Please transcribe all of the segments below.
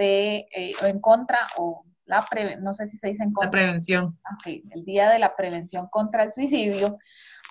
de, eh, en contra, o la no sé si se dice en contra. La prevención. Okay, el día de la prevención contra el suicidio.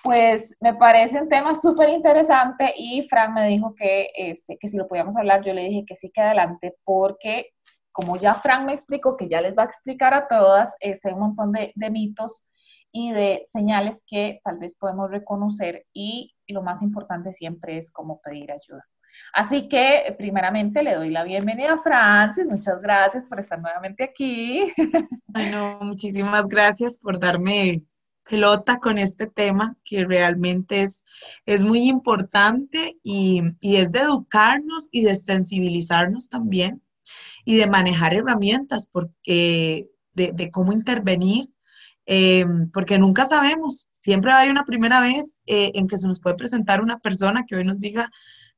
Pues me parece un tema súper interesante y Frank me dijo que, este, que si lo podíamos hablar, yo le dije que sí que adelante porque como ya Frank me explicó, que ya les va a explicar a todas, este, hay un montón de, de mitos y de señales que tal vez podemos reconocer y lo más importante siempre es cómo pedir ayuda. Así que primeramente le doy la bienvenida a Francis, muchas gracias por estar nuevamente aquí. Bueno, muchísimas gracias por darme pelota con este tema que realmente es, es muy importante y, y es de educarnos y de sensibilizarnos también y de manejar herramientas porque de, de cómo intervenir eh, porque nunca sabemos, siempre hay una primera vez eh, en que se nos puede presentar una persona que hoy nos diga,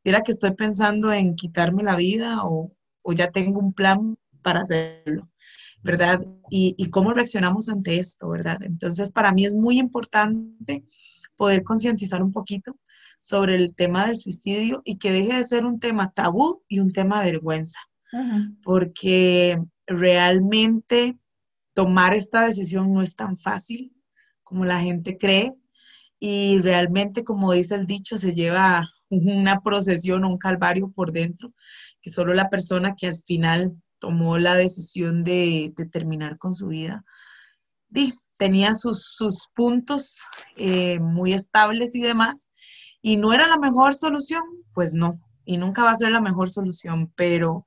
mira que estoy pensando en quitarme la vida o, o ya tengo un plan para hacerlo, ¿verdad? Y, y, cómo reaccionamos ante esto, ¿verdad? Entonces, para mí es muy importante poder concientizar un poquito sobre el tema del suicidio y que deje de ser un tema tabú y un tema de vergüenza, porque realmente tomar esta decisión no es tan fácil como la gente cree y realmente, como dice el dicho, se lleva una procesión un calvario por dentro, que solo la persona que al final tomó la decisión de, terminar con su vida tenía sus, puntos eh, muy estables y demás, y no era la mejor solución, pues no, y nunca va a ser la mejor solución, pero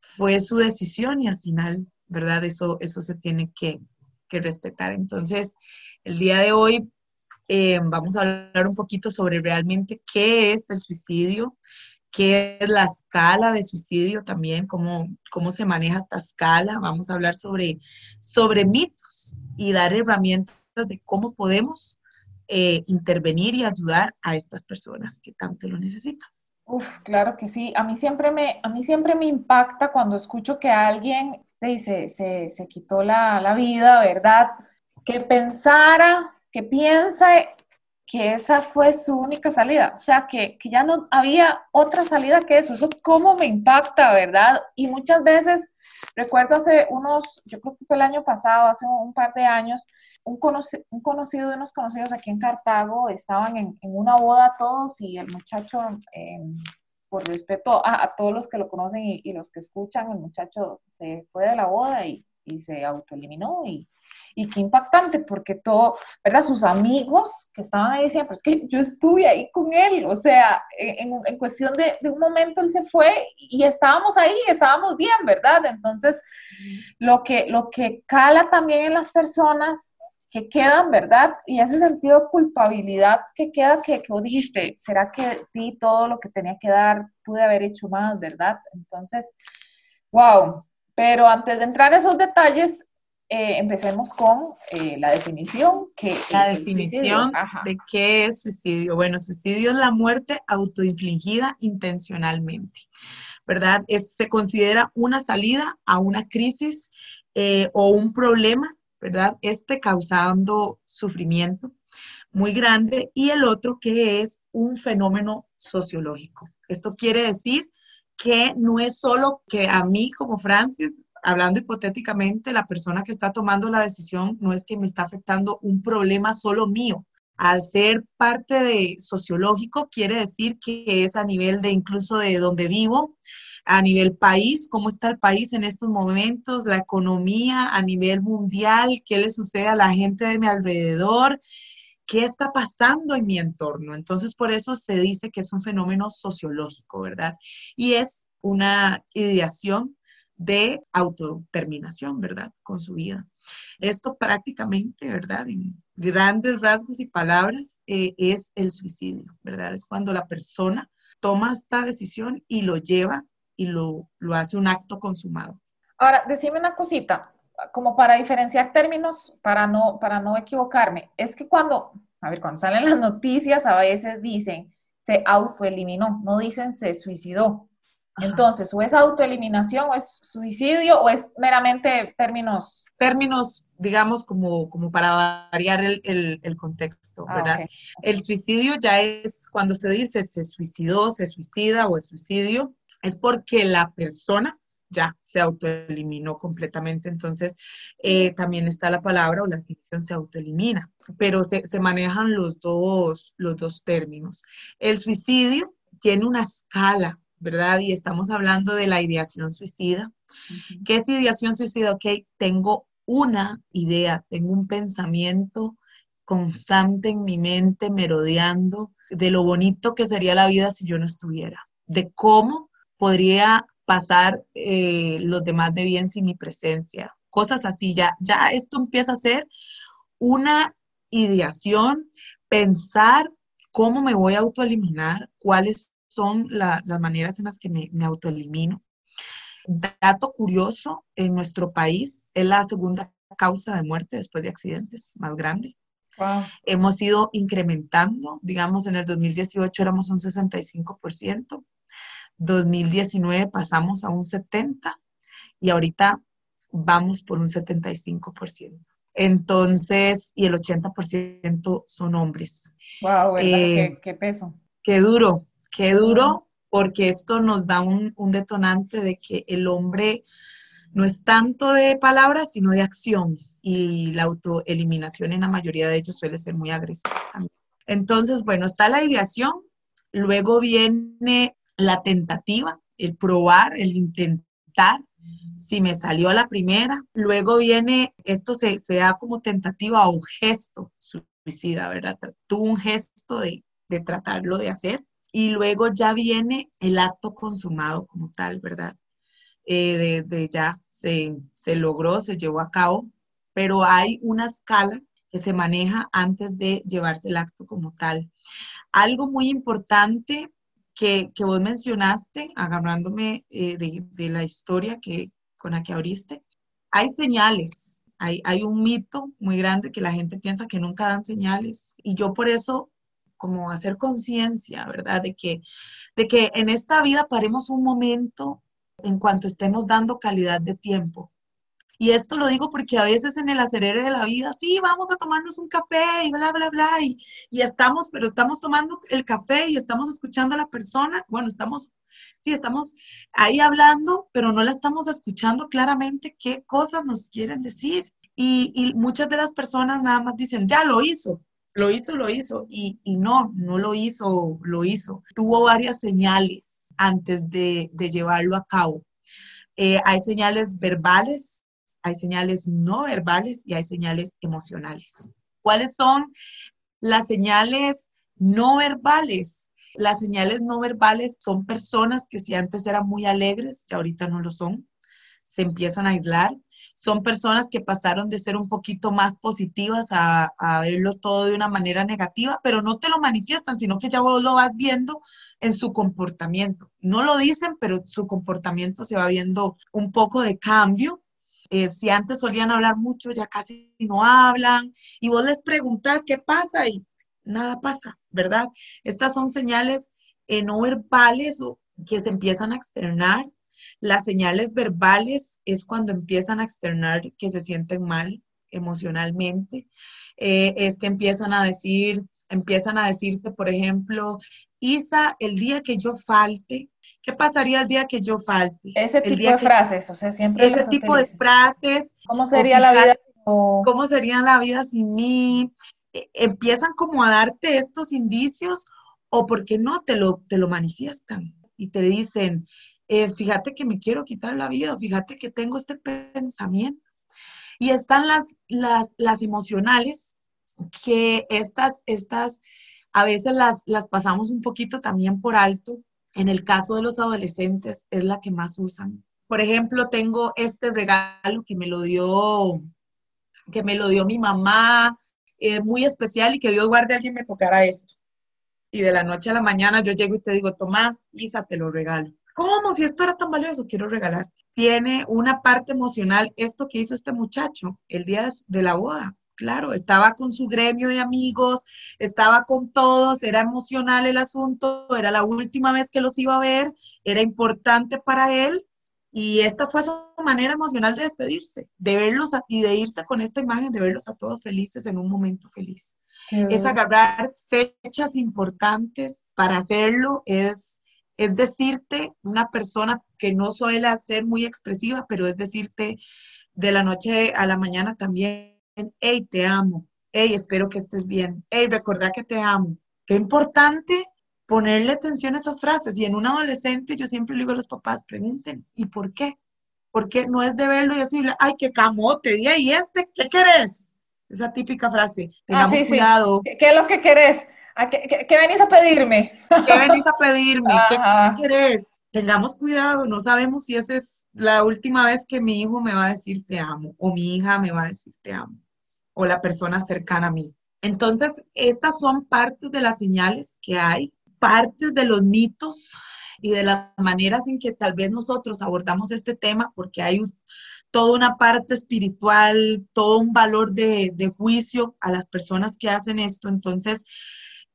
fue su decisión y al final ¿verdad? Eso, eso se tiene que, respetar. Entonces, el día de hoy eh, vamos a hablar un poquito sobre realmente qué es el suicidio, qué es la escala de suicidio también, cómo, cómo se maneja esta escala. Vamos a hablar sobre, sobre mitos y dar herramientas de cómo podemos eh, intervenir y ayudar a estas personas que tanto lo necesitan. Uf, claro que sí. A mí siempre me, a mí siempre me impacta cuando escucho que alguien dice, se, se quitó la, la, vida, ¿verdad? Que pensara, que piensa que esa fue su única salida, o sea, que, que, ya no había otra salida que eso, eso cómo me impacta, ¿verdad? Y muchas veces, recuerdo hace unos, yo creo que fue el año pasado, hace un par de años, un, un conocido de unos conocidos aquí en Cartago estaban en, en una boda todos y el muchacho... Eh, por respeto a, todos los que lo conocen y, los que escuchan, el muchacho se fue de la boda y, y se autoeliminó y, y qué impactante, porque todo, ¿verdad? Sus amigos que estaban ahí decían, pero es que yo estuve ahí con él, o sea, en, en cuestión de, de, un momento él se fue y estábamos ahí, estábamos bien, ¿verdad? Entonces, lo que, lo que cala también en las personas que quedan, ¿verdad? Y ese sentido de culpabilidad que queda, que, que vos dijiste, ¿será que di todo lo que tenía que dar? Pude haber hecho más, ¿verdad? Entonces, wow. Pero antes de entrar a esos detalles, eh, empecemos con eh, la definición. que la definición de qué es suicidio. Bueno, suicidio es la muerte autoinfligida intencionalmente, ¿verdad? Es, se considera una salida a una crisis eh, o un problema ¿verdad? Este causando sufrimiento muy grande y el otro que es un fenómeno sociológico. Esto quiere decir que no es solo que a mí como Francis, hablando hipotéticamente, la persona que está tomando la decisión no es que me está afectando un problema solo mío. Al ser parte de sociológico, quiere decir que es a nivel de incluso de donde vivo, a nivel país, cómo está el país en estos momentos, la economía a nivel mundial, qué le sucede a la gente de mi alrededor, qué está pasando en mi entorno. Entonces, por eso se dice que es un fenómeno sociológico, ¿verdad? Y es una ideación de autodeterminación, ¿verdad? Con su vida. Esto prácticamente, ¿verdad? En grandes rasgos y palabras, eh, es el suicidio, ¿verdad? Es cuando la persona toma esta decisión y lo lleva y lo, lo hace un acto consumado. Ahora, decime una cosita, como para diferenciar términos, para no, para no equivocarme, es que cuando, a ver, cuando salen las noticias a veces dicen se autoeliminó, no dicen se suicidó. Entonces, o es autoeliminación, o es suicidio, o es meramente términos. Términos, digamos, como, como para variar el, el, contexto, ah, ¿verdad? El suicidio ya es cuando se dice se suicidó, se suicida o es suicidio, es porque la persona ya se autoeliminó completamente. Entonces, eh, también está la palabra o la definición se autoelimina, pero se, manejan los dos, los dos términos. El suicidio tiene una escala, ¿verdad? Y estamos hablando de la ideación suicida. ¿Qué es ideación suicida? Ok, tengo una idea, tengo un pensamiento constante en mi mente, merodeando de lo bonito que sería la vida si yo no estuviera, de cómo podría pasar eh, los demás de bien sin mi presencia, cosas así, ya, ya esto empieza a ser una ideación, pensar cómo me voy a autoeliminar, cuáles son las maneras en las que me, me autoelimino. Dato curioso, en nuestro país es la segunda causa de muerte después de accidentes más grande. Hemos ido incrementando, digamos, en el 2018 éramos un 65%, 2019 pasamos a un 70% y ahorita vamos por un 75%. Entonces, y el 80% son hombres. Wow, eh, ¿Qué, peso. Qué duro, qué duro, porque esto nos da un, detonante de que el hombre no es tanto de palabras, sino de acción. Y la autoeliminación en la mayoría de ellos suele ser muy agresiva Entonces, bueno, está la ideación, luego viene la tentativa, el probar, el intentar, si me salió la primera, luego viene, esto se, da como tentativa o gesto suicida, ¿verdad? Tuvo un gesto de tratarlo de hacer y luego ya viene el acto consumado como tal, ¿verdad? Eh, de, ya se, se logró, se llevó a cabo, pero hay una escala que se maneja antes de llevarse el acto como tal. Algo muy importante que, que vos mencionaste, agarrándome eh, de, de, la historia que, con la que abriste, hay señales, hay, hay un mito muy grande que la gente piensa que nunca dan señales y yo por eso como hacer conciencia, ¿verdad? De que, de que en esta vida paremos un momento en cuanto estemos dando calidad de tiempo. Y esto lo digo porque a veces en el acelere de la vida, sí, vamos a tomarnos un café y bla, bla, bla, y, y estamos, pero estamos tomando el café y estamos escuchando a la persona, bueno, estamos, sí, estamos ahí hablando, pero no la estamos escuchando claramente qué cosas nos quieren decir. Y, y muchas de las personas nada más dicen, ya lo hizo, lo hizo, lo hizo, y, y no, no lo hizo, lo hizo. Tuvo varias señales antes de, llevarlo a cabo. Eh, hay señales verbales, hay señales no verbales y hay señales emocionales. ¿Cuáles son las señales no verbales? Las señales no verbales son personas que si antes eran muy alegres, ya ahorita no lo son, se empiezan a aislar. Son personas que pasaron de ser un poquito más positivas a, a verlo todo de una manera negativa, pero no te lo manifiestan, sino que ya vos lo vas viendo en su comportamiento. No lo dicen, pero su comportamiento se va viendo un poco de cambio. Eh, si antes solían hablar mucho, ya casi no hablan. Y vos les preguntas qué pasa y nada pasa, ¿verdad? Estas son señales eh, no verbales que se empiezan a externar. Las señales verbales es cuando empiezan a externar que se sienten mal emocionalmente. Eh, es que empiezan a decir, empiezan a decirte, por ejemplo, Isa, el día que yo falte, ¿qué pasaría el día que yo falte? Ese tipo de frases, o sea, siempre. Ese tipo de frases. ¿Cómo sería la vida? ¿Cómo sería la vida sin mí? E, empiezan como a darte estos indicios o porque no te lo, te lo manifiestan y te dicen, eh, fíjate que me quiero quitar la vida, fíjate que tengo este pensamiento. Y están las, las, las emocionales, que estas, estas a veces las, las pasamos un poquito también por alto. En el caso de los adolescentes es la que más usan. Por ejemplo, tengo este regalo que me lo dio, que me lo dio mi mamá, eh, muy especial y que Dios guarde a alguien me tocara esto. Y de la noche a la mañana yo llego y te digo, toma, Isa, te lo regalo. ¿Cómo? Si esto era tan valioso, quiero regalarte. Tiene una parte emocional esto que hizo este muchacho el día de la boda claro, estaba con su gremio de amigos, estaba con todos, era emocional el asunto, era la última vez que los iba a ver, era importante para él y esta fue su manera emocional de despedirse, de verlos y de irse con esta imagen, de verlos a todos felices en un momento feliz. Es agarrar fechas importantes para hacerlo, es es decirte, una persona que no suele ser muy expresiva, pero es decirte de la noche a la mañana también, hey, te amo, hey, espero que estés bien, hey, recordá que te amo. Qué importante ponerle atención a esas frases. Y en un adolescente yo siempre le digo a los papás, pregunten, ¿y por qué? Porque no es de verlo y decirle, ay, qué camote, y este, ¿qué querés? Esa típica frase, ah, tengamos cuidado. ¿Qué, es lo que querés? Qué, venís a pedirme? ¿Qué venís a pedirme? ¿Qué, querés? Tengamos cuidado, no sabemos si esa es la última vez que mi hijo me va a decir te amo o mi hija me va a decir te amo o la persona cercana a mí. Entonces, estas son partes de las señales que hay, partes de los mitos y de las maneras en que tal vez nosotros abordamos este tema, porque hay toda una parte espiritual, todo un valor de, juicio a las personas que hacen esto. Entonces,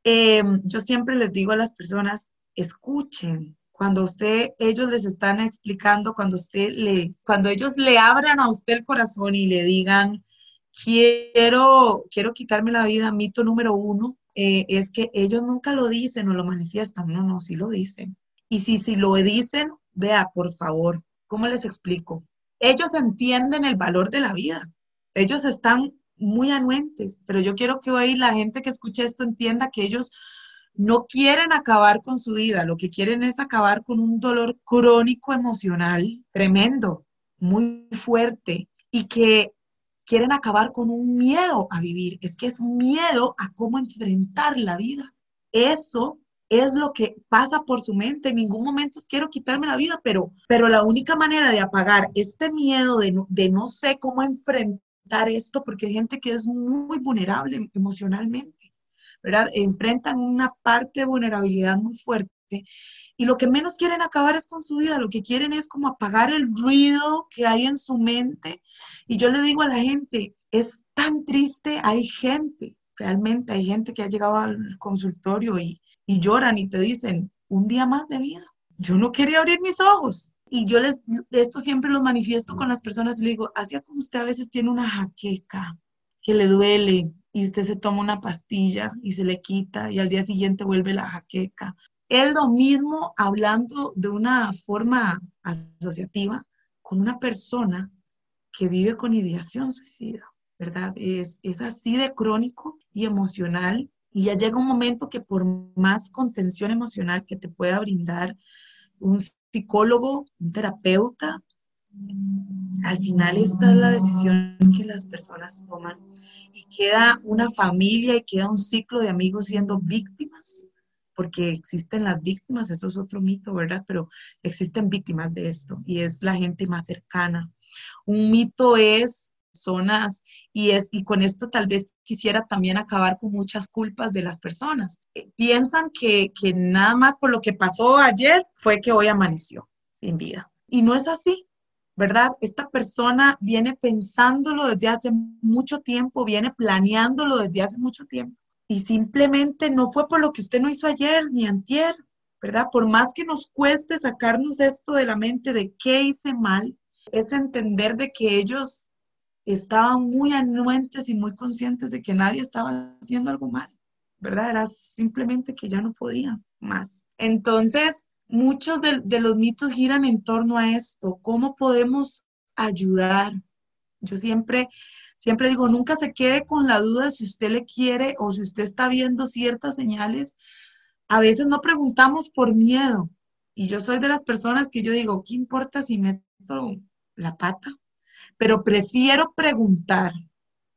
em, yo siempre les digo a las personas, escuchen, cuando usted, ellos les están explicando, cuando usted les, cuando ellos le abran a usted el corazón y le digan, quiero, quiero quitarme la vida, mito número uno, eh, es que ellos nunca lo dicen o lo manifiestan, no, no, sí lo dicen. Y si, si lo dicen, vea, por favor, ¿cómo les explico? Ellos entienden el valor de la vida, ellos están muy anuentes, pero yo quiero que hoy la gente que escuche esto entienda que ellos no quieren acabar con su vida, lo que quieren es acabar con un dolor crónico emocional tremendo, muy fuerte, y que quieren acabar con un miedo a vivir, es que es miedo a cómo enfrentar la vida. Eso es lo que pasa por su mente. En ningún momento quiero quitarme la vida, pero, pero la única manera de apagar este miedo de de no sé cómo enfrentar esto, porque hay gente que es muy vulnerable emocionalmente, ¿verdad? Enfrentan una parte de vulnerabilidad muy fuerte y lo que menos quieren acabar es con su vida, lo que quieren es como apagar el ruido que hay en su mente. Y yo le digo a la gente, es tan triste, hay gente, realmente hay gente que ha llegado al consultorio y, y lloran y te dicen, un día más de vida. Yo no quería abrir mis ojos. Y yo les, esto siempre lo manifiesto con las personas y le digo, así como usted a veces tiene una jaqueca que le duele y usted se toma una pastilla y se le quita y al día siguiente vuelve la jaqueca. Es lo mismo hablando de una forma asociativa con una persona que vive con ideación suicida, ¿verdad? Es, es así de crónico y emocional y ya llega un momento que por más contención emocional que te pueda brindar un psicólogo, un terapeuta, al final esta es la decisión que las personas toman y queda una familia y queda un ciclo de amigos siendo víctimas, porque existen las víctimas, eso es otro mito, ¿verdad? Pero existen víctimas de esto y es la gente más cercana. Un mito es zonas y es y con esto tal vez quisiera también acabar con muchas culpas de las personas. Eh, piensan que, que nada más por lo que pasó ayer fue que hoy amaneció sin vida. Y no es así. ¿verdad? Esta persona viene pensándolo desde hace mucho tiempo, viene planeándolo desde hace mucho tiempo y simplemente no fue por lo que usted no hizo ayer ni antier, ¿verdad? Por más que nos cueste sacarnos esto de la mente de qué hice mal, es entender de que ellos estaban muy anuentes y muy conscientes de que nadie estaba haciendo algo mal, ¿verdad? Era simplemente que ya no podían más. Entonces, muchos de, de los mitos giran en torno a esto, ¿cómo podemos ayudar? Yo siempre Siempre digo, nunca se quede con la duda si usted le quiere o si usted está viendo ciertas señales. A veces no preguntamos por miedo. Y yo soy de las personas que yo digo, ¿qué importa si meto la pata? Pero prefiero preguntar.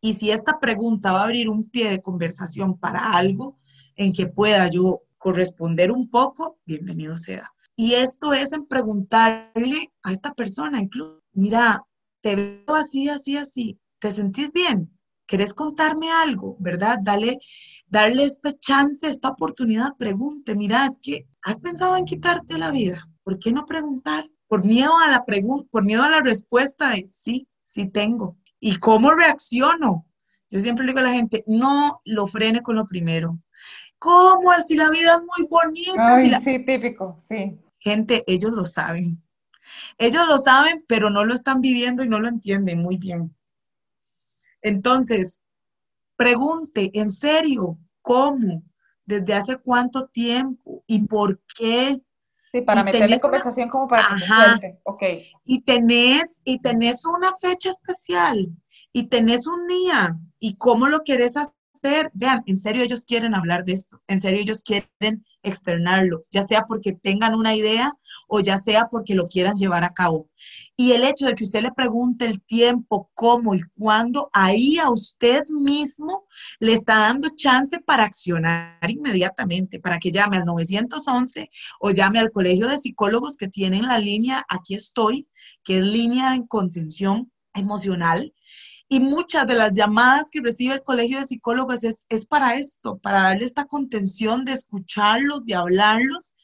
Y si esta pregunta va a abrir un pie de conversación para algo en que pueda yo corresponder un poco, bienvenido sea. Y esto es en preguntarle a esta persona, incluso, mira, te veo así, así, así. ¿te sentís bien? ¿Querés contarme algo? ¿Verdad? Dale, darle esta chance, esta oportunidad, pregunte, mira, es que has pensado en quitarte la vida. ¿Por qué no preguntar? Por miedo a la pregunta, por miedo a la respuesta de sí, sí tengo. ¿Y cómo reacciono? Yo siempre le digo a la gente, no lo frene con lo primero. ¿Cómo? Si la vida es muy bonita. Ay, sí, típico, sí. Gente, ellos lo saben. Ellos lo saben, pero no lo están viviendo y no lo entienden muy bien. Entonces, pregunte, en serio, ¿cómo? ¿Desde hace cuánto tiempo? ¿Y por qué? Sí, para meterle conversación como para que Ajá. Y tenés, y tenés una fecha especial, y tenés un día, y cómo lo querés hacer vean, en serio ellos quieren hablar de esto, en serio ellos quieren externarlo, ya sea porque tengan una idea o ya sea porque lo quieran llevar a cabo. Y el hecho de que usted le pregunte el tiempo, cómo y cuándo, ahí a usted mismo le está dando chance para accionar inmediatamente, para que llame al 911 o llame al colegio de psicólogos que tienen la línea, aquí estoy, que es línea en contención emocional. Y muchas de las llamadas que recibe el Colegio de Psicólogos es, para esto, para darle esta contención de escucharlos, de hablarlos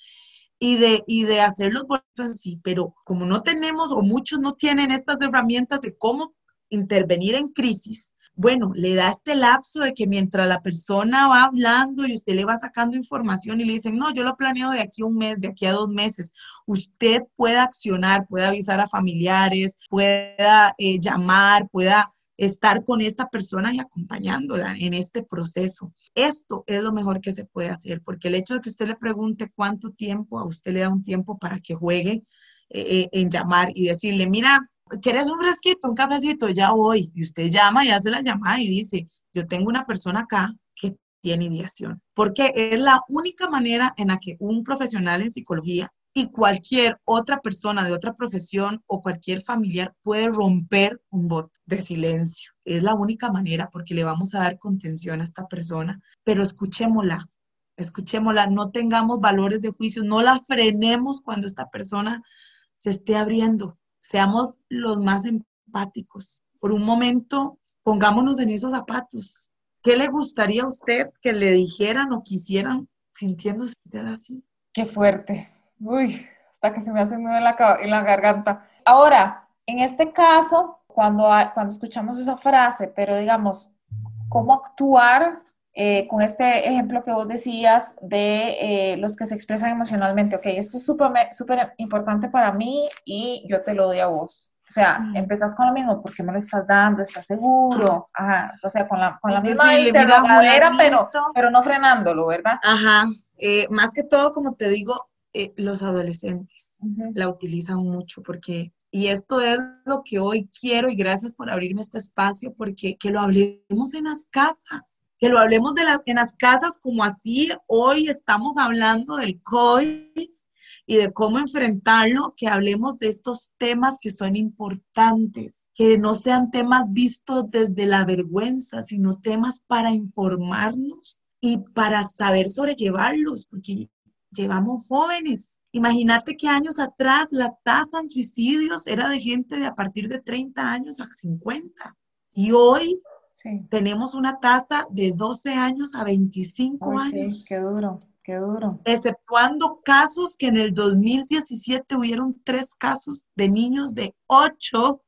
y de, y de hacerlos en sí. Pero como no tenemos o muchos no tienen estas herramientas de cómo intervenir en crisis, bueno, le da este lapso de que mientras la persona va hablando y usted le va sacando información y le dicen, no, yo lo planeo de aquí a un mes, de aquí a dos meses, usted pueda accionar, pueda avisar a familiares, pueda eh, llamar, pueda estar con esta persona y acompañándola en este proceso. Esto es lo mejor que se puede hacer, porque el hecho de que usted le pregunte cuánto tiempo, a usted le da un tiempo para que juegue eh, eh, en llamar y decirle, mira, ¿quieres un fresquito, un cafecito? Ya voy. Y usted llama y hace la llamada y dice, yo tengo una persona acá que tiene ideación, porque es la única manera en la que un profesional en psicología y cualquier otra persona de otra profesión o cualquier familiar puede romper un bot de silencio. Es la única manera porque le vamos a dar contención a esta persona, pero escuchémosla, escuchémosla, no tengamos valores de juicio, no la frenemos cuando esta persona se esté abriendo, seamos los más empáticos. Por un momento, pongámonos en esos zapatos. ¿Qué le gustaría a usted que le dijeran o quisieran sintiéndose usted así? Qué fuerte. Uy, hasta que se me hace nudo en la, en la garganta. Ahora, en este caso, cuando, cuando escuchamos esa frase, pero digamos, ¿cómo actuar eh, con este ejemplo que vos decías de eh, los que se expresan emocionalmente? Ok, esto es súper importante para mí y yo te lo doy a vos. O sea, mm. empezás con lo mismo, ¿por qué me lo estás dando? ¿Estás seguro? Ajá, o sea, con la, con la misma interrogadera, pero, pero no frenándolo, ¿verdad? Ajá, eh, más que todo, como te digo, eh, los adolescentes la utilizan mucho porque, y esto es lo que hoy quiero y gracias por abrirme este espacio porque que lo hablemos en las casas, que lo hablemos de las, en las casas como así hoy estamos hablando del COVID y de cómo enfrentarlo, que hablemos de estos temas que son importantes, que no sean temas vistos desde la vergüenza, sino temas para informarnos y para saber sobrellevarlos, porque llevamos jóvenes. Imagínate que años atrás la tasa en suicidios era de gente de a partir de 30 años a 50. Y hoy tenemos una tasa de 12 años a 25 años. Sí, qué duro, qué duro. Exceptuando casos que en el 2017 hubieron tres casos de niños de 8,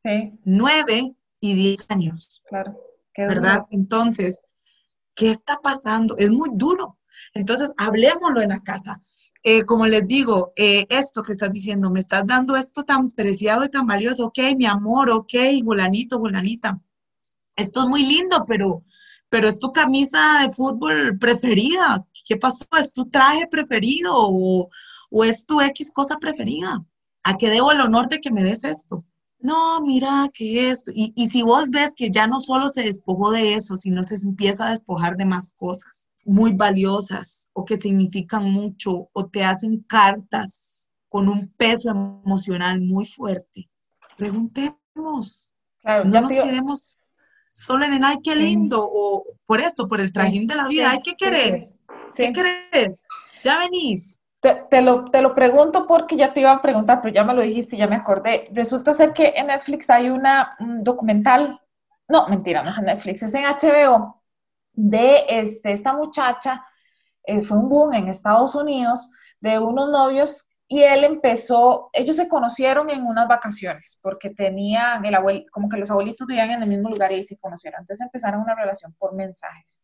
9 y 10 años. Claro, qué duro. ¿Verdad? Entonces, ¿qué está pasando? Es muy duro. Entonces, hablemoslo en la casa. Eh, como les digo, eh, esto que estás diciendo, me estás dando esto tan preciado y tan valioso, ok, mi amor, ok, gulanito, gulanita, esto es muy lindo, pero, pero es tu camisa de fútbol preferida, ¿qué pasó? ¿Es tu traje preferido o, o es tu X cosa preferida? ¿A qué debo el honor de que me des esto? No, mira, que esto. Y, y si vos ves que ya no solo se despojó de eso, sino se empieza a despojar de más cosas muy valiosas o que significan mucho o te hacen cartas con un peso emocional muy fuerte. Preguntemos. no nos quedemos solo en el ay, qué lindo, o por esto, por el trajín de la vida, ay, ¿qué querés? ¿Qué querés? Ya venís. Te, lo, te lo pregunto porque ya te iba a preguntar, pero ya me lo dijiste y ya me acordé. Resulta ser que en Netflix hay una, un documental, no, mentira, no es en Netflix, es en HBO, de este, esta muchacha, eh, fue un boom en Estados Unidos, de unos novios y él empezó, ellos se conocieron en unas vacaciones porque tenían el abuelo, como que los abuelitos vivían en el mismo lugar y se conocieron. Entonces empezaron una relación por mensajes.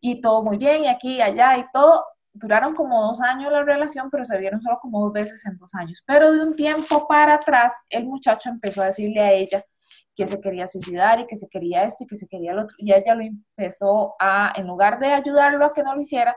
Y todo muy bien, y aquí y allá y todo. Duraron como dos años la relación, pero se vieron solo como dos veces en dos años. Pero de un tiempo para atrás, el muchacho empezó a decirle a ella que se quería suicidar y que se quería esto y que se quería lo otro. Y ella lo empezó a, en lugar de ayudarlo a que no lo hiciera,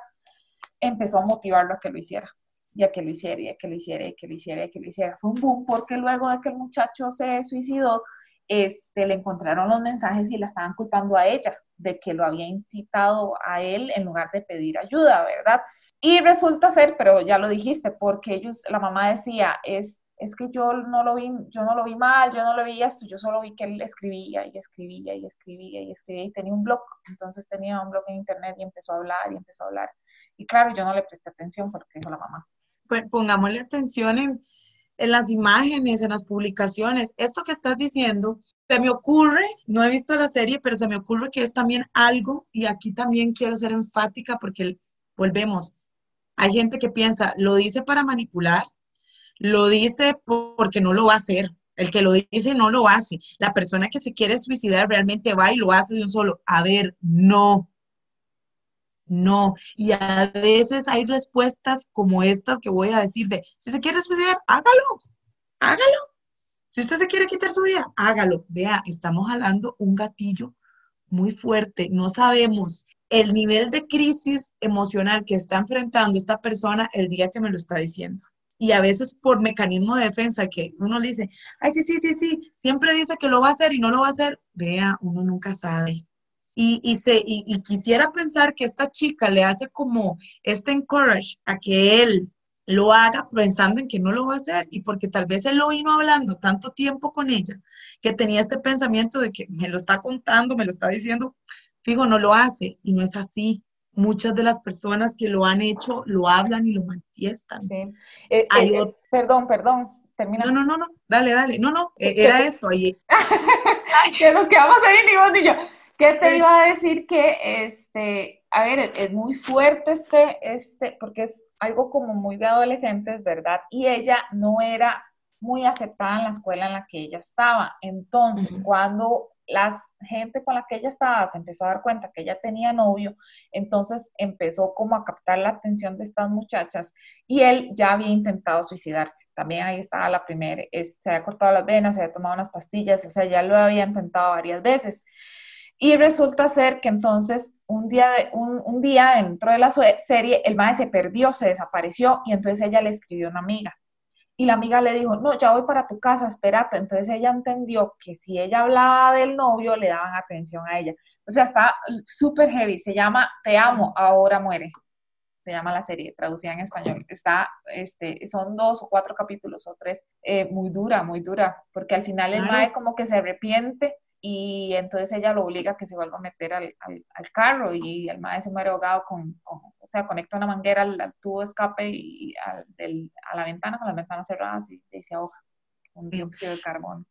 empezó a motivarlo a que lo hiciera. y a que lo hiciera, y a que lo hiciera, y a que lo hiciera, y a que lo hiciera. Fue un boom porque luego de que el muchacho se suicidó, este, le encontraron los mensajes y la estaban culpando a ella de que lo había incitado a él en lugar de pedir ayuda, ¿verdad? Y resulta ser, pero ya lo dijiste, porque ellos, la mamá decía, es, es que yo no lo vi, yo no lo vi mal, yo no lo vi esto, yo solo vi que él escribía y escribía y escribía y escribía y tenía un blog, entonces tenía un blog en internet y empezó a hablar y empezó a hablar. Y claro, yo no le presté atención porque dijo la mamá. Pues pongámosle atención en, en las imágenes, en las publicaciones. Esto que estás diciendo, se me ocurre, no he visto la serie, pero se me ocurre que es también algo, y aquí también quiero ser enfática porque volvemos, hay gente que piensa, lo dice para manipular, lo dice porque no lo va a hacer. El que lo dice no lo hace. La persona que se quiere suicidar realmente va y lo hace de un solo. A ver, no. No. Y a veces hay respuestas como estas que voy a decir de, si se quiere suicidar, hágalo. Hágalo. Si usted se quiere quitar su vida, hágalo. Vea, estamos jalando un gatillo muy fuerte. No sabemos el nivel de crisis emocional que está enfrentando esta persona el día que me lo está diciendo y a veces por mecanismo de defensa que uno le dice, ay, sí, sí, sí, sí, siempre dice que lo va a hacer y no lo va a hacer, vea, uno nunca sabe. Y, y, se, y, quisiera pensar que esta chica le hace como este encourage a que él lo haga pensando en que no lo va a hacer y porque tal vez él lo vino hablando tanto tiempo con ella que tenía este pensamiento de que me lo está contando, me lo está diciendo, fijo, no lo hace y no es así muchas de las personas que lo han hecho lo hablan y lo manifiestan. Sí. Eh, eh, perdón, perdón, termina. No, no, no, no, dale, dale. No, no, eh, era esto ahí. que nos quedamos ahí ni vos ni yo. ¿Qué te iba a decir que, este, a ver, es muy fuerte este, este, porque es algo como muy de adolescentes, ¿verdad? Y ella no era muy aceptada en la escuela en la que ella estaba. Entonces, cuando la gente con la que ella estaba se empezó a dar cuenta que ella tenía novio, entonces empezó como a captar la atención de estas muchachas y él ya había intentado suicidarse. También ahí estaba la primera, se había cortado las venas, se había tomado unas pastillas, o sea, ya lo había intentado varias veces. Y resulta ser que entonces un día, un, un día dentro de la serie, el madre se perdió, se desapareció y entonces ella le escribió a una amiga y la amiga le dijo, no, ya voy para tu casa, espérate. Entonces ella entendió que si ella hablaba del novio, le daban atención a ella. O sea, está súper heavy. Se llama Te amo, ahora muere. Se llama la serie, traducida en español. Está, este, son dos o cuatro capítulos o tres. Eh, muy dura, muy dura. Porque al final el mae como que se arrepiente y entonces ella lo obliga a que se vuelva a meter al, al, carro y el maestro se muere ahogado con, o sea, conecta una manguera al, tubo de escape y del, a la ventana con las ventanas cerradas y, se ahoga con dióxido de carbono.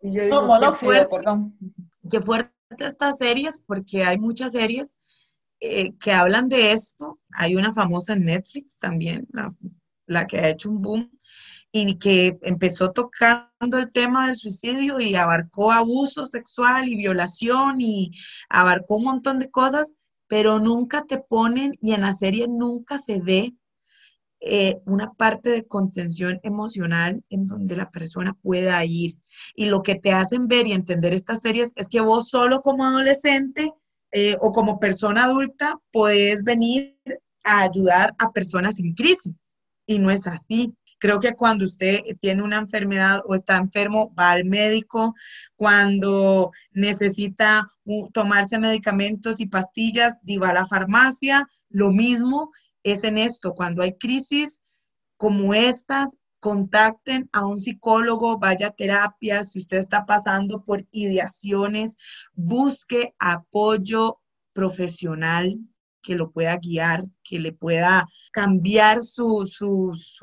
Y yo digo, no, monóxido, perdón. Qué fuerte estas series, porque hay muchas series eh, que hablan de esto. Hay una famosa en Netflix también, la, la que ha hecho un boom, y que empezó tocando el tema del suicidio y abarcó abuso sexual y violación y abarcó un montón de cosas, pero nunca te ponen y en la serie nunca se ve eh, una parte de contención emocional en donde la persona pueda ir. Y lo que te hacen ver y entender estas series es que vos solo como adolescente eh, o como persona adulta podés venir a ayudar a personas en crisis. Y no es así. Creo que cuando usted tiene una enfermedad o está enfermo, va al médico. Cuando necesita tomarse medicamentos y pastillas, va a la farmacia. Lo mismo es en esto. Cuando hay crisis como estas, contacten a un psicólogo, vaya a terapia. Si usted está pasando por ideaciones, busque apoyo profesional que lo pueda guiar, que le pueda cambiar su,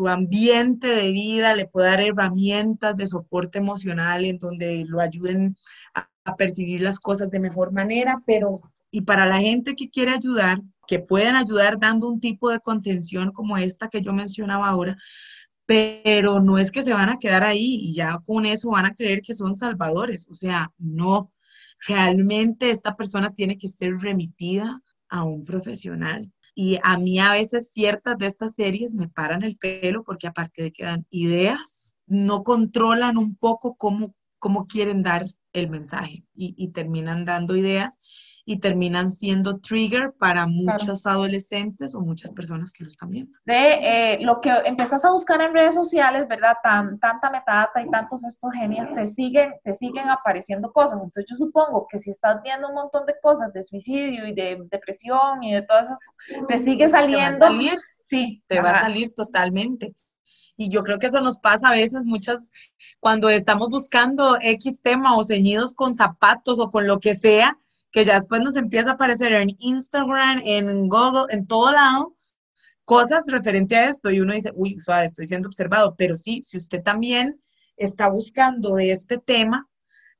ambiente de vida, le pueda dar herramientas de soporte emocional en donde lo ayuden a, a percibir las cosas de mejor manera, pero y para la gente que quiere ayudar, que pueden ayudar dando un tipo de contención como esta que yo mencionaba ahora, pero no es que se van a quedar ahí y ya con eso van a creer que son salvadores, o sea, no, realmente esta persona tiene que ser remitida a un profesional. Y a mí a veces ciertas de estas series me paran el pelo porque aparte de que dan ideas, no controlan un poco cómo, cómo quieren dar el mensaje y, terminan dando ideas y terminan siendo trigger para muchos adolescentes o muchas personas que lo están viendo. De eh, lo que empiezas a buscar en redes sociales, ¿verdad? Tan, tanta metadata y tantos estos genios, te siguen, te siguen apareciendo cosas. Entonces yo supongo que si estás viendo un montón de cosas de suicidio y de depresión y de todas esas, te sigue saliendo. ¿Te va a salir? Sí. Te va a salir totalmente. Y yo creo que eso nos pasa a veces muchas, cuando estamos buscando X tema o ceñidos con zapatos o con lo que sea, que ya después nos empieza a aparecer en Instagram, en Google, en todo lado, cosas referente a esto y uno dice, uy, suave, estoy siendo observado, pero sí, si usted también está buscando de este tema,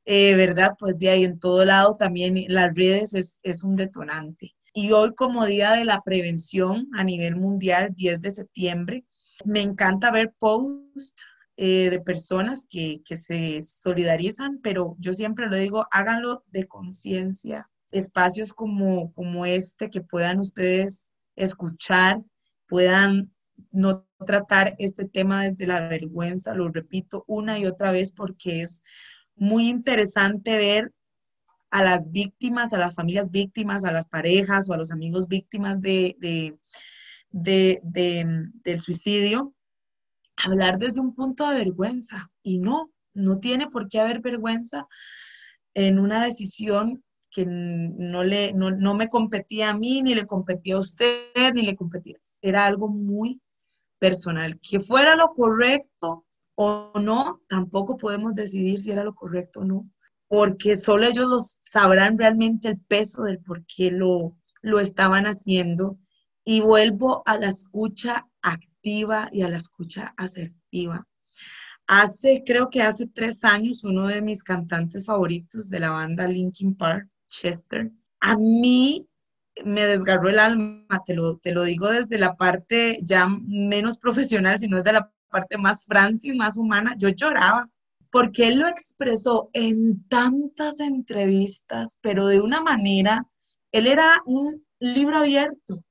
eh, ¿verdad? Pues de ahí en todo lado también las redes es, es un detonante. Y hoy como Día de la Prevención a nivel mundial, 10 de septiembre, me encanta ver posts eh, de personas que, que se solidarizan, pero yo siempre lo digo, háganlo de conciencia. Espacios como, como este que puedan ustedes escuchar, puedan no tratar este tema desde la vergüenza, lo repito una y otra vez porque es muy interesante ver a las víctimas, a las familias víctimas, a las parejas o a los amigos víctimas de, de, de, del suicidio, hablar desde un punto de vergüenza. Y no, no tiene por qué haber vergüenza en una decisión que no, le, no, me competía a mí, ni le competía a usted, ni le competía. Era algo muy personal. Que fuera lo correcto o no, tampoco podemos decidir si era lo correcto o no, porque solo ellos los sabrán realmente el peso del por qué lo, lo estaban haciendo. Y vuelvo a la escucha activa y a la escucha asertiva. Hace, creo que hace tres años, uno de mis cantantes favoritos de la banda Linkin Park, Chester, a mí me desgarró el alma, te lo, te lo digo desde la parte ya menos profesional, sino desde la parte más Francis, más humana. Yo lloraba porque él lo expresó en tantas entrevistas, pero de una manera, él era un libro abierto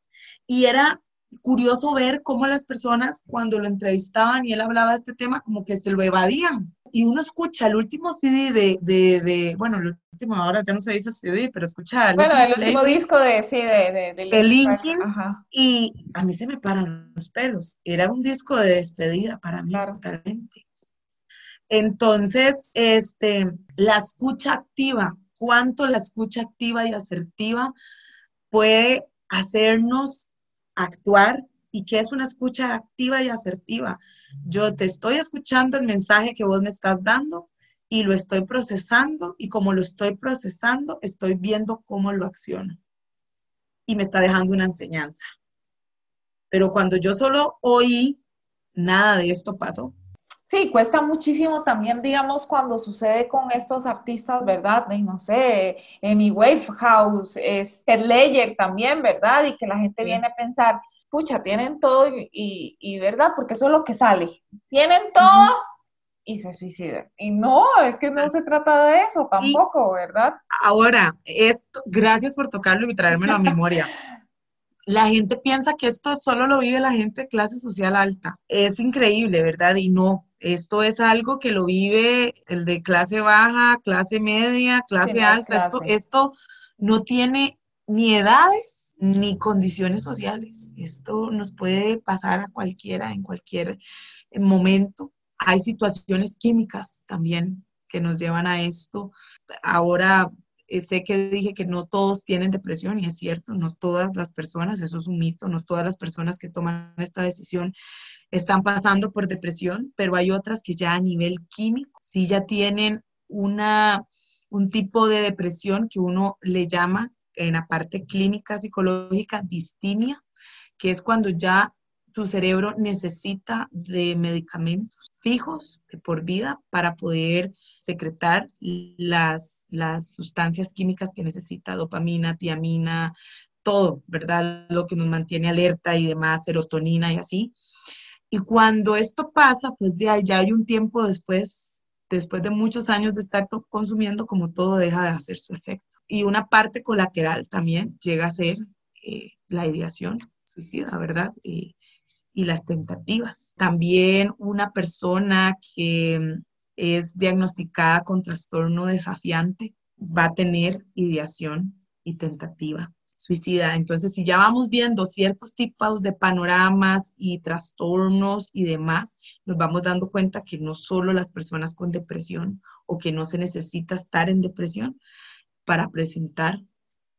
y era curioso ver cómo las personas cuando lo entrevistaban y él hablaba de este tema como que se lo evadían. Y uno escucha el último CD de, de, de bueno, el último ahora ya no se dice CD, pero escucha el Bueno, el último disco de, sí, de, de, de Linkin. Y a mí se me paran los pelos. Era un disco de despedida para mí totalmente. Entonces, este, la escucha activa, cuánto la escucha activa y asertiva puede hacernos actuar y que es una escucha activa y asertiva. Yo te estoy escuchando el mensaje que vos me estás dando y lo estoy procesando y como lo estoy procesando, estoy viendo cómo lo acciono. Y me está dejando una enseñanza. Pero cuando yo solo oí, nada de esto pasó. Sí, cuesta muchísimo también, digamos, cuando sucede con estos artistas, ¿verdad? Y no sé, Amy House, es Ledger también, ¿verdad? Y que la gente viene a pensar, pucha, tienen todo y, y, ¿verdad? Porque eso es lo que sale. Tienen todo y se suicidan. Y no, es que no se trata de eso tampoco, ¿verdad? Ahora, esto, gracias por tocarlo y traerme la memoria. la gente piensa que esto solo lo vive la gente de clase social alta. Es increíble, ¿verdad? Y no, esto es algo que lo vive el de clase baja, clase media, clase alta. Esto, esto no tiene ni edades ni condiciones sociales. Esto nos puede pasar a cualquiera en cualquier momento. Hay situaciones químicas también que nos llevan a esto. Ahora eh, sé que dije que no todos tienen depresión y es cierto, no todas las personas, eso es un mito, no todas las personas que toman esta decisión están pasando por depresión, pero hay otras que ya a nivel químico, sí ya tienen una, un tipo de depresión que uno le llama en la parte clínica psicológica distimia, que es cuando ya tu cerebro necesita de medicamentos fijos por vida para poder secretar las, las sustancias químicas que necesita, dopamina, tiamina, todo, ¿verdad? Lo que nos mantiene alerta y demás, serotonina y así. Y cuando esto pasa, pues de ya hay un tiempo después, después de muchos años de estar consumiendo, como todo deja de hacer su efecto. Y una parte colateral también llega a ser eh, la ideación suicida, ¿verdad? y las tentativas. También una persona que mm, es diagnosticada con trastorno desafiante va a tener ideación y tentativa suicida. Entonces, si ya vamos viendo ciertos tipos de panoramas y trastornos y demás, nos vamos dando cuenta que no solo las personas con depresión o que no se necesita estar en depresión para presentar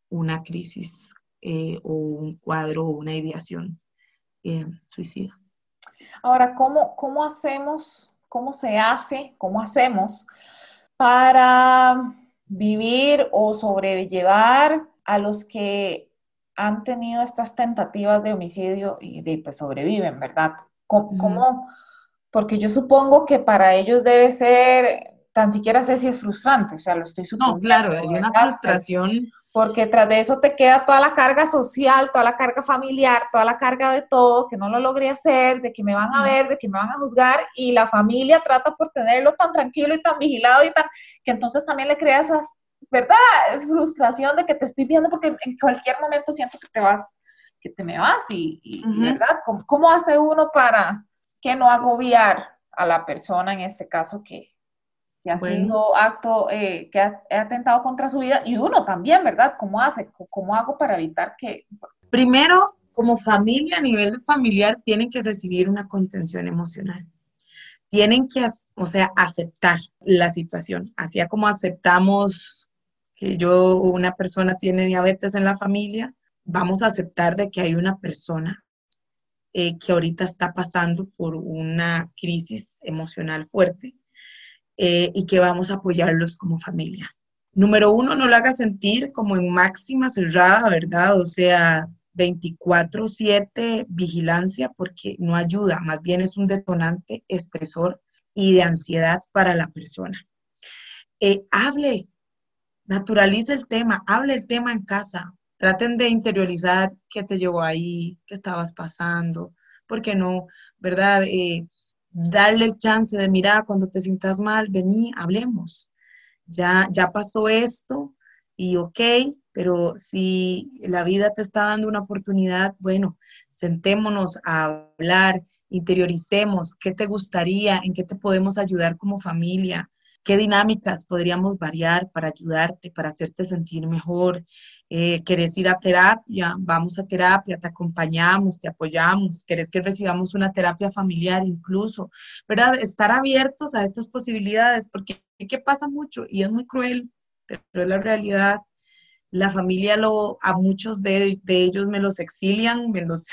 una crisis eh, o un cuadro o una ideación eh, suicida. Ahora, ¿cómo, ¿cómo hacemos, cómo se hace, cómo hacemos para vivir o sobrellevar a los que han tenido estas tentativas de homicidio y de, pues sobreviven, ¿verdad? ¿Cómo, Porque yo supongo que para ellos debe ser, tan siquiera sé si es frustrante, o sea, lo estoy suponiendo. No, claro, hay una frustración. Porque tras de eso te queda toda la carga social, toda la carga familiar, toda la carga de todo, que no lo logré hacer, de que me van a ver, de que me van a juzgar, y la familia trata por tenerlo tan tranquilo y tan vigilado y tan, que entonces también le crea esa, ¿verdad? Frustración de que te estoy viendo porque en cualquier momento siento que te vas, que te me vas, y, ¿verdad? ¿Cómo hace uno para que no agobiar a la persona en este caso que, que ha sido acto, eh, que ha, atentado contra su vida, y uno también, ¿verdad? ¿Cómo hace? ¿Cómo hago para evitar que... Primero, como familia, a nivel familiar, tienen que recibir una contención emocional. Tienen que, o sea, aceptar la situación, así como aceptamos que yo, una persona tiene diabetes en la familia, vamos a aceptar de que hay una persona eh, que ahorita está pasando por una crisis emocional fuerte eh, y que vamos a apoyarlos como familia. Número uno, no lo haga sentir como en máxima cerrada, ¿verdad? O sea, 24/7 vigilancia porque no ayuda, más bien es un detonante estresor y de ansiedad para la persona. Eh, hable, naturalice el tema, hable el tema en casa, traten de interiorizar qué te llevó ahí, qué estabas pasando, porque no, ¿verdad? Eh, darle el chance de, mirar cuando te sientas mal, vení, hablemos. Ya, ya pasó esto y ok, pero si la vida te está dando una oportunidad, bueno, sentémonos a hablar, interioricemos qué te gustaría, en qué te podemos ayudar como familia, qué dinámicas podríamos variar para ayudarte, para hacerte sentir mejor, eh, querés ir a terapia, vamos a terapia, te acompañamos, te apoyamos, querés que recibamos una terapia familiar incluso, ¿verdad? Estar abiertos a estas posibilidades, porque ¿qué pasa mucho? Y es muy cruel, pero es la realidad. La familia lo, a muchos de, ellos me los exilian, me los,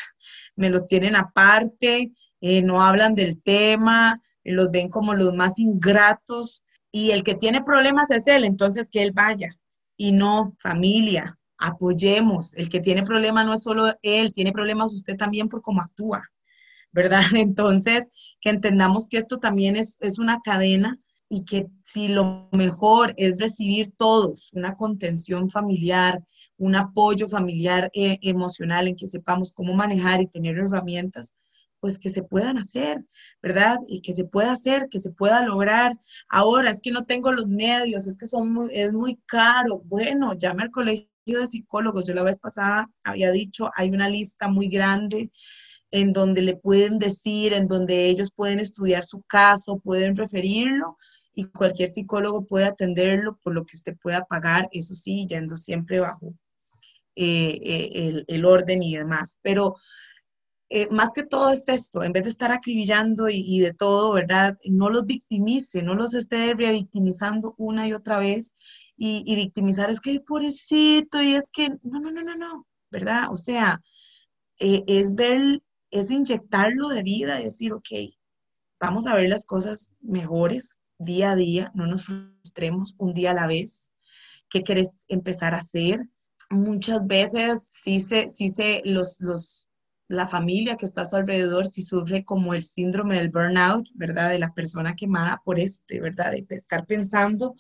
me los tienen aparte, eh, no hablan del tema, los ven como los más ingratos y el que tiene problemas es él, entonces que él vaya y no familia, apoyemos. El que tiene problemas no es solo él, tiene problemas usted también por cómo actúa, ¿verdad? Entonces, que entendamos que esto también es, una cadena y que si lo mejor es recibir todos una contención familiar, un apoyo familiar eh, emocional en que sepamos cómo manejar y tener herramientas, pues que se puedan hacer, ¿verdad? Y que se pueda hacer, que se pueda lograr. Ahora es que no tengo los medios, es que son es muy caro. Bueno, llame al colegio de psicólogos, yo la vez pasada había dicho, hay una lista muy grande en donde le pueden decir, en donde ellos pueden estudiar su caso, pueden referirlo y cualquier psicólogo puede atenderlo por lo que usted pueda pagar, eso sí, yendo siempre bajo eh, eh, el, orden y demás. Pero eh, más que todo es esto, en vez de estar acribillando y, y, de todo, ¿verdad? No los victimice, no los esté revictimizando una y otra vez y, victimizar, es que el pobrecito, y es que, no, no, no, no, no, ¿verdad? O sea, eh, es ver, es inyectarlo de vida, decir, ok, vamos a ver las cosas mejores día a día, no nos frustremos un día a la vez. ¿Qué querés empezar a hacer? Muchas veces sí se, sí se, los, los, la familia que está a su alrededor sí sufre como el síndrome del burnout, ¿verdad? De la persona quemada por este, ¿verdad? De estar pensando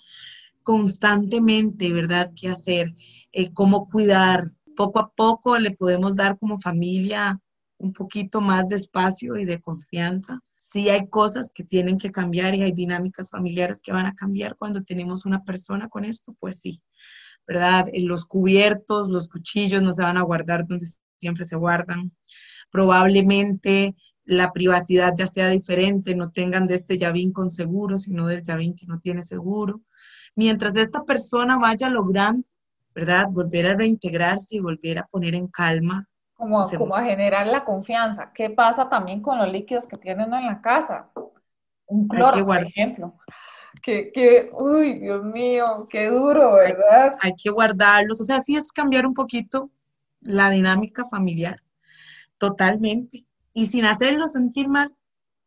constantemente, ¿verdad? ¿Qué hacer? Eh, ¿Cómo cuidar? Poco a poco le podemos dar como familia un poquito más de espacio y de confianza. Sí hay cosas que tienen que cambiar y hay dinámicas familiares que van a cambiar cuando tenemos una persona con esto, pues sí, ¿verdad? Eh, los cubiertos, los cuchillos no se van a guardar donde siempre se guardan. Probablemente la privacidad ya sea diferente, no tengan de este llavín con seguro, sino del llavín que no tiene seguro mientras esta persona vaya logrando ¿verdad? Volver a reintegrarse y volver a poner en calma. Como, como a generar la confianza. ¿Qué pasa también con los líquidos que tienen en la casa? Un cloro, por ejemplo. Que, que, uy, Dios mío, qué duro, ¿verdad? Hay, hay que guardarlos. O sea, sí es cambiar un poquito la dinámica familiar, totalmente. Y sin hacerlo sentir mal,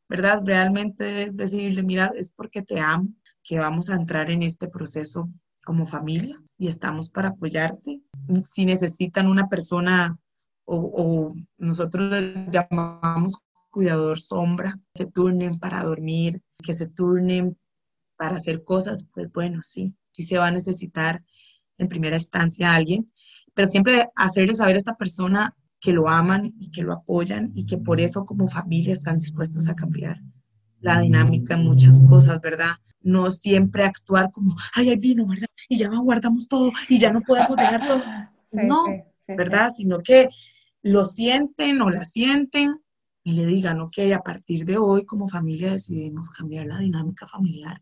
¿verdad? Realmente es decirle, mira, es porque te amo que vamos a entrar en este proceso como familia y estamos para apoyarte. Si necesitan una persona o, nosotros les llamamos cuidador sombra, se turnen para dormir, que se turnen para hacer cosas, pues bueno, sí, sí se va a necesitar en primera instancia a alguien, pero siempre hacerle saber a esta persona que lo aman y que lo apoyan y que por eso como familia están dispuestos a cambiar la dinámica en muchas cosas, ¿verdad? No siempre actuar como, ay, ahí vino, ¿verdad? Y ya guardamos todo y ya no podemos dejar todo. no, ¿verdad? Sino que lo sienten o la sienten y le digan, ok, a partir de hoy como familia decidimos cambiar la dinámica familiar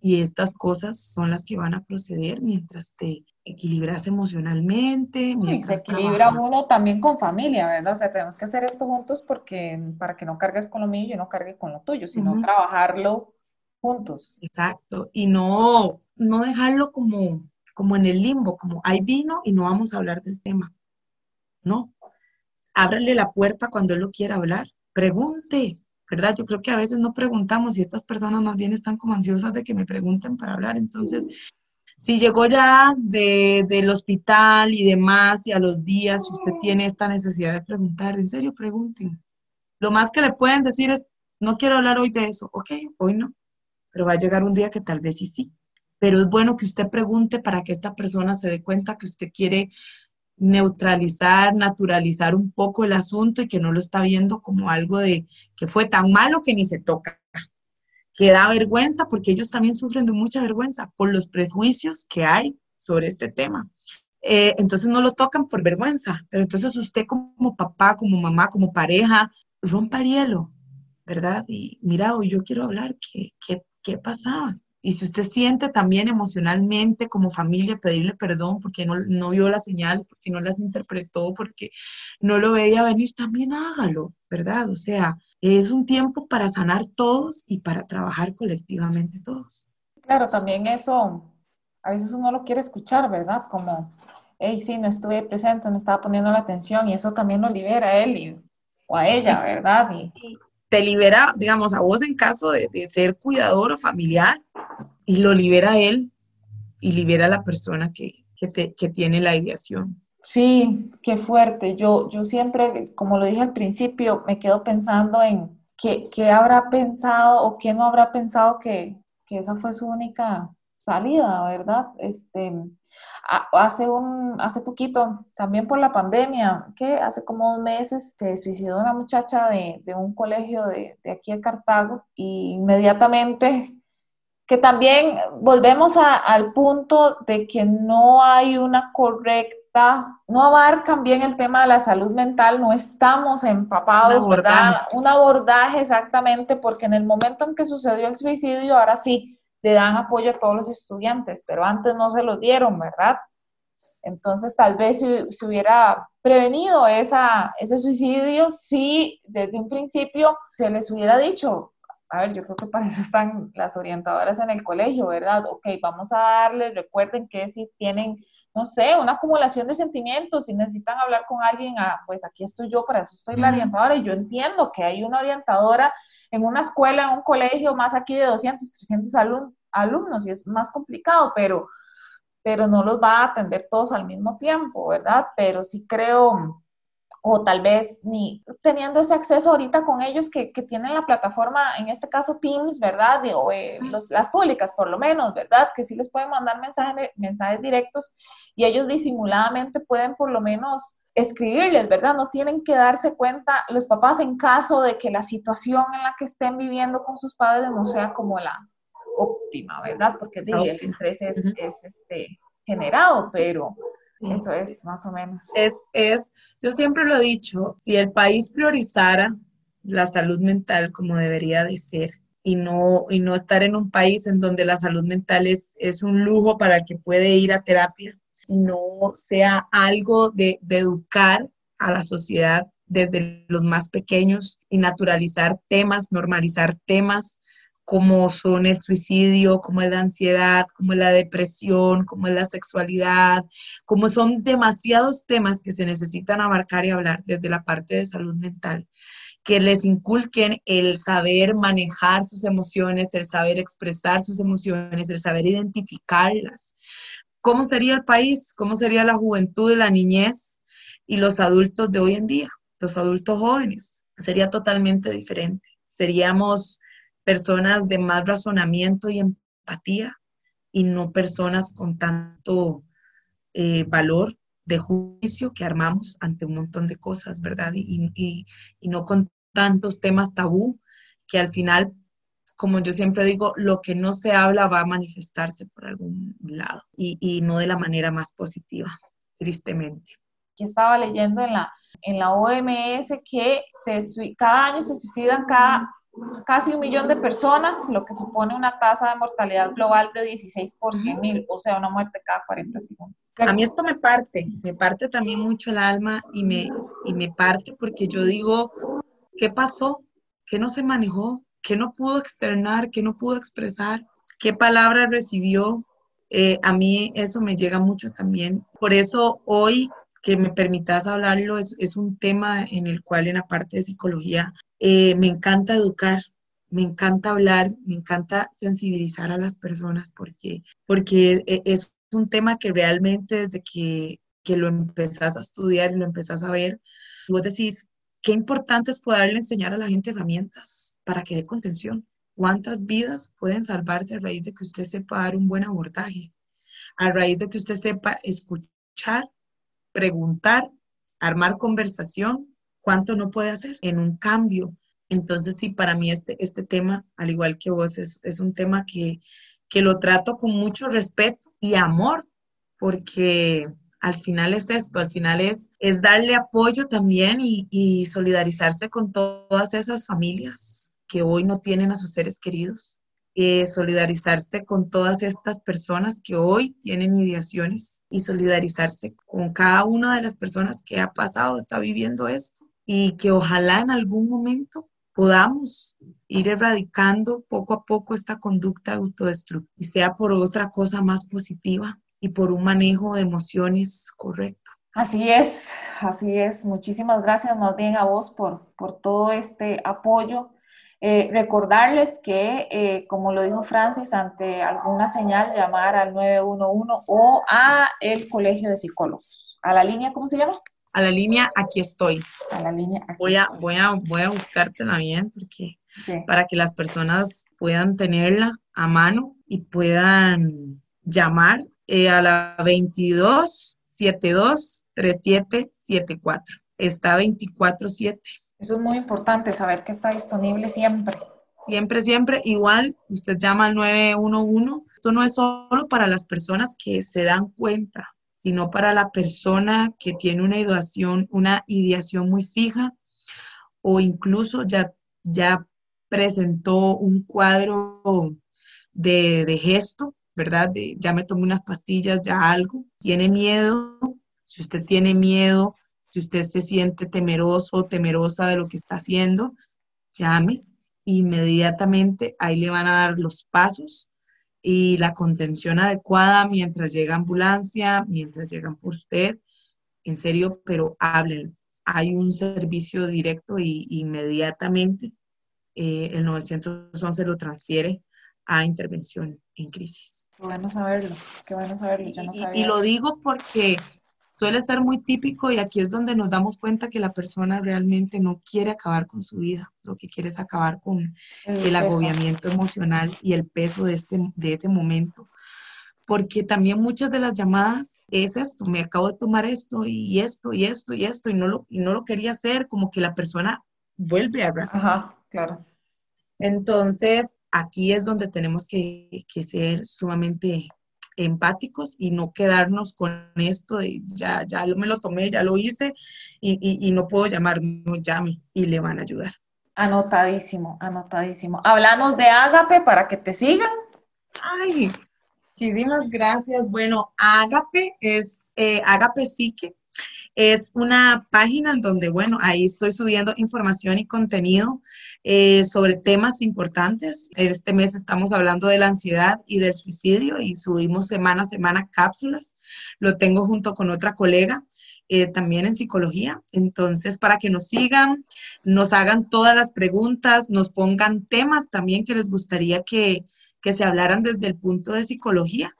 y estas cosas son las que van a proceder mientras te equilibras emocionalmente. Mientras se equilibra uno también con familia, ¿verdad? O sea, tenemos que hacer esto juntos porque para que no cargues con lo mío y yo no cargue con lo tuyo, sino trabajarlo juntos. Exacto, y no, no dejarlo como, como en el limbo, como hay vino y no vamos a hablar del tema. No, ábrele la puerta cuando él lo quiera hablar, pregunte, ¿verdad? Yo creo que a veces no preguntamos y estas personas más bien están como ansiosas de que me pregunten para hablar. Entonces, si llegó ya del hospital y demás y a los días, si usted tiene esta necesidad de preguntar, en serio, pregunten. Lo más que le pueden decir es, no quiero hablar hoy de eso. Ok, hoy no, pero va a llegar un día que tal vez sí sí. Pero es bueno que usted pregunte para que esta persona se dé cuenta que usted quiere neutralizar, naturalizar un poco el asunto y que no lo está viendo como algo de que fue tan malo que ni se toca, que da vergüenza porque ellos también sufren de mucha vergüenza por los prejuicios que hay sobre este tema. Eh, entonces no lo tocan por vergüenza, pero entonces usted como papá, como mamá, como pareja, rompa el hielo, ¿verdad? Y mira, hoy yo quiero hablar, ¿qué, qué, qué pasaba? y si usted siente también emocionalmente como familia pedirle perdón porque no, no, vio las señales, porque no las interpretó, porque no lo veía venir, también hágalo, ¿verdad? O sea, es un tiempo para sanar todos y para trabajar colectivamente todos. Claro, también eso, a veces uno lo quiere escuchar, ¿verdad? Como, hey, sí, no estuve presente, no estaba poniendo la atención y eso también lo libera a él o a ella, ¿verdad? Y, te libera, digamos, a vos en caso de, ser cuidador o familiar y lo libera a él y libera a la persona que, tiene la ideación. Sí, qué fuerte. Yo, yo siempre, como lo dije al principio, me quedo pensando en qué, qué habrá pensado o qué no habrá pensado que, que esa fue su única salida, ¿verdad? Este, hace, un, hace poquito, también por la pandemia, que hace como dos meses se suicidó una muchacha de, de un colegio de, de, aquí de Cartago y inmediatamente, que también volvemos al punto de que no hay una correcta, no abarcan bien el tema de la salud mental, no estamos empapados, un ¿verdad? Un abordaje exactamente, porque en el momento en que sucedió el suicidio, ahora sí, le dan apoyo a todos los estudiantes, pero antes no se lo dieron, ¿verdad? Entonces, tal vez si se hubiera prevenido esa, ese suicidio, si desde un principio se les hubiera dicho, a ver, yo creo que para eso están las orientadoras en el colegio, ¿verdad? Ok, vamos a darles, recuerden que si tienen, no sé, una acumulación de sentimientos, si necesitan hablar con alguien, ah, pues aquí estoy yo, para eso estoy la orientadora, y yo entiendo que hay una orientadora en una escuela, en un colegio, más aquí de 200, 300 alumnos, y es más complicado, pero, pero no los va a atender todos al mismo tiempo, ¿verdad? Pero sí creo, o tal vez ni teniendo ese acceso ahorita con ellos que, que tienen la plataforma, en este caso Teams, ¿verdad? o eh, las públicas por lo menos, ¿verdad? Que sí les pueden mandar mensajes, mensajes directos y ellos disimuladamente pueden por lo menos escribirles, ¿verdad? No tienen que darse cuenta los papás en caso de que la situación en la que estén viviendo con sus padres no sea como la óptima, ¿verdad? Porque el estrés es, es este, generado, pero eso es más o menos. Es, es, yo siempre lo he dicho, si el país priorizara la salud mental como debería de ser y no, y no estar en un país en donde la salud mental es, es un lujo para el que puede ir a terapia, sino sea algo de, de educar a la sociedad desde los más pequeños y naturalizar temas, normalizar temas como son el suicidio, como es la ansiedad, como es la depresión, como es la sexualidad, como son demasiados temas que se necesitan abarcar y hablar desde la parte de salud mental, que les inculquen el saber manejar sus emociones, el saber expresar sus emociones, el saber identificarlas. ¿Cómo sería el país? ¿Cómo sería la juventud la niñez y los adultos de hoy en día, los adultos jóvenes? Sería totalmente diferente. Seríamos personas de más razonamiento y empatía y no personas con tanto eh, valor de juicio que armamos ante un montón de cosas, ¿verdad? Y, y, no con tantos temas tabú que al final, como yo siempre digo, lo que no se habla va a manifestarse por algún lado y, y no de la manera más positiva, tristemente. Aquí estaba leyendo en la, en la OMS que se, cada año se suicidan cada casi un millón de personas, lo que supone una tasa de mortalidad global de 16 por 100 mil, o sea, una muerte cada 40 segundos. A mí esto me parte, me parte también mucho el alma y me, y me parte porque yo digo, ¿qué pasó? ¿Qué no se manejó? ¿Qué no pudo externar? ¿Qué no pudo expresar? ¿Qué palabra recibió? Eh, a mí eso me llega mucho también. Por eso hoy que me permitas hablarlo es, es, un tema en el cual en la parte de psicología eh, me encanta educar, me encanta hablar, me encanta sensibilizar a las personas porque, porque e, es un tema que realmente desde que, que lo empezás a estudiar y lo empezás a ver, vos decís, qué importante es poderle enseñar a la gente herramientas para que dé contención. ¿Cuántas vidas pueden salvarse a raíz de que usted sepa dar un buen abordaje? A raíz de que usted sepa escuchar preguntar, armar conversación, cuánto no puede hacer en un cambio. Entonces, sí, para mí este, este tema, al igual que vos, es, es un tema que, que lo trato con mucho respeto y amor, porque al final es esto, al final es, es darle apoyo también y, y solidarizarse con todas esas familias que hoy no tienen a sus seres queridos, eh, solidarizarse con todas estas personas que hoy tienen ideaciones y solidarizarse con cada una de las personas que ha pasado, está viviendo esto y que ojalá en algún momento podamos ir erradicando poco a poco esta conducta autodestructiva y sea por otra cosa más positiva y por un manejo de emociones correcto. Así es, así es. Muchísimas gracias más bien a vos por, por todo este apoyo eh, recordarles que, eh, como lo dijo Francis, ante alguna señal llamar al 911 o a el Colegio de Psicólogos. ¿A la línea, cómo se llama? A la línea Aquí estoy. A la línea Aquí voy a, Voy a, voy a buscártela bien porque para que las personas puedan tenerla a mano y puedan llamar eh, a la 22 72 3774. Está 24-7. Eso es muy importante, saber que está disponible siempre. Siempre, siempre. Igual, usted llama al 911. Esto no es solo para las personas que se dan cuenta, sino para la persona que tiene una ideación, una muy fija o incluso ya, ya presentó un cuadro de, de gesto, ¿verdad? Ya me tomé unas pastillas, ya algo. Tiene miedo. Si usted tiene miedo, si usted se siente temeroso temerosa de lo que está haciendo, llame inmediatamente, ahí le van a dar los pasos y la contención adecuada mientras llega ambulancia, mientras llegan por usted. En serio, pero hablen. Hay un servicio directo y inmediatamente eh, el 911 lo transfiere a intervención en crisis. Qué bueno saberlo, qué bueno saberlo. y, lo digo porque suele ser muy típico y aquí es donde nos damos cuenta que la persona realmente no quiere acabar con su vida, lo que quiere es acabar con el, agobiamiento emocional y el peso de, este, de ese momento. Porque también muchas de las llamadas es esto, me acabo de tomar esto y esto y esto y esto y no lo, y no lo quería hacer, como que la persona vuelve a Ajá, claro. Entonces, aquí es donde tenemos que, que ser sumamente empáticos y no quedarnos con esto de ya, ya me lo tomé, ya lo hice y, y, no puedo llamar, no llame y le van a ayudar. Anotadísimo, anotadísimo. Hablamos de Ágape para que te sigan. Ay, Muchísimas gracias. Bueno, Agape es eh, Agape Psique. Es una página en donde, bueno, ahí estoy subiendo información y contenido eh, sobre temas importantes. Este mes estamos hablando de la ansiedad y del suicidio y subimos semana a semana cápsulas. Lo tengo junto con otra colega. Eh, también en psicología. Entonces, para que nos sigan, nos hagan todas las preguntas, nos pongan temas también que les gustaría que, que se hablaran desde el punto de psicología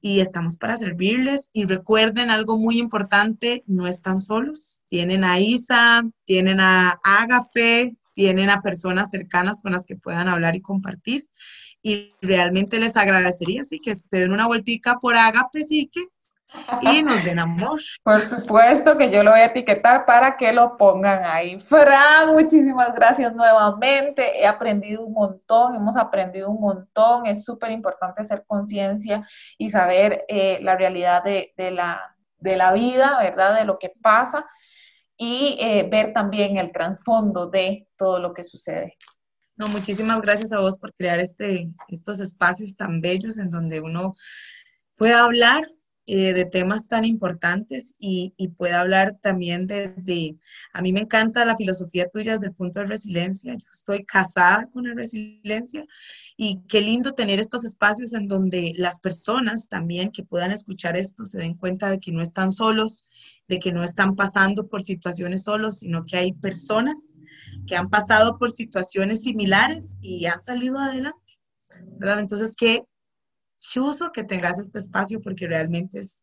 y estamos para servirles. Y recuerden algo muy importante, no están solos. Tienen a Isa, tienen a Agape, tienen a personas cercanas con las que puedan hablar y compartir. Y realmente les agradecería, sí, que se den una vueltica por Agape, sí que y nos den amor. Por supuesto que yo lo voy a etiquetar para que lo pongan ahí. Fran, muchísimas gracias nuevamente. He aprendido un montón, hemos aprendido un montón. Es súper importante hacer conciencia y saber eh, la realidad de, la, de la vida, ¿verdad? De lo que pasa y eh, ver también el trasfondo de todo lo que sucede. No, muchísimas gracias a vos por crear este, estos espacios tan bellos en donde uno puede hablar eh, de temas tan importantes y, y pueda hablar también de, a mí me encanta la filosofía tuya desde el punto de resiliencia, yo estoy casada con la resiliencia y qué lindo tener estos espacios en donde las personas también que puedan escuchar esto se den cuenta de que no están solos, de que no están pasando por situaciones solos, sino que hay personas que han pasado por situaciones similares y han salido adelante. ¿verdad? Entonces, qué, chuso que tengas este espacio porque realmente es,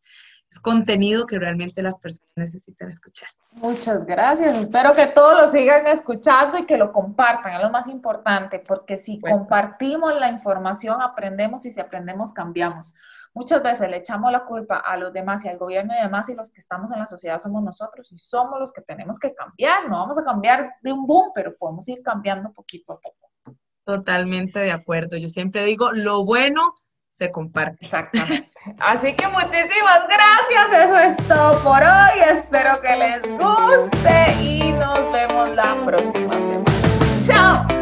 es contenido que realmente las personas necesitan escuchar. Muchas gracias. Espero que todos lo sigan escuchando y que lo compartan. Es lo más importante, porque si compartimos la información, aprendemos y si aprendemos, cambiamos. Muchas veces le echamos la culpa a los demás y al gobierno y demás y los que estamos en la sociedad somos nosotros y somos los que tenemos que cambiar. No vamos a cambiar de un boom, pero podemos ir cambiando poquito a poco. Totalmente de acuerdo. Yo siempre digo, lo bueno se comparte. Exactamente. Así que muchísimas gracias. Eso es todo por hoy. Espero que les guste y nos vemos la próxima semana. Chao.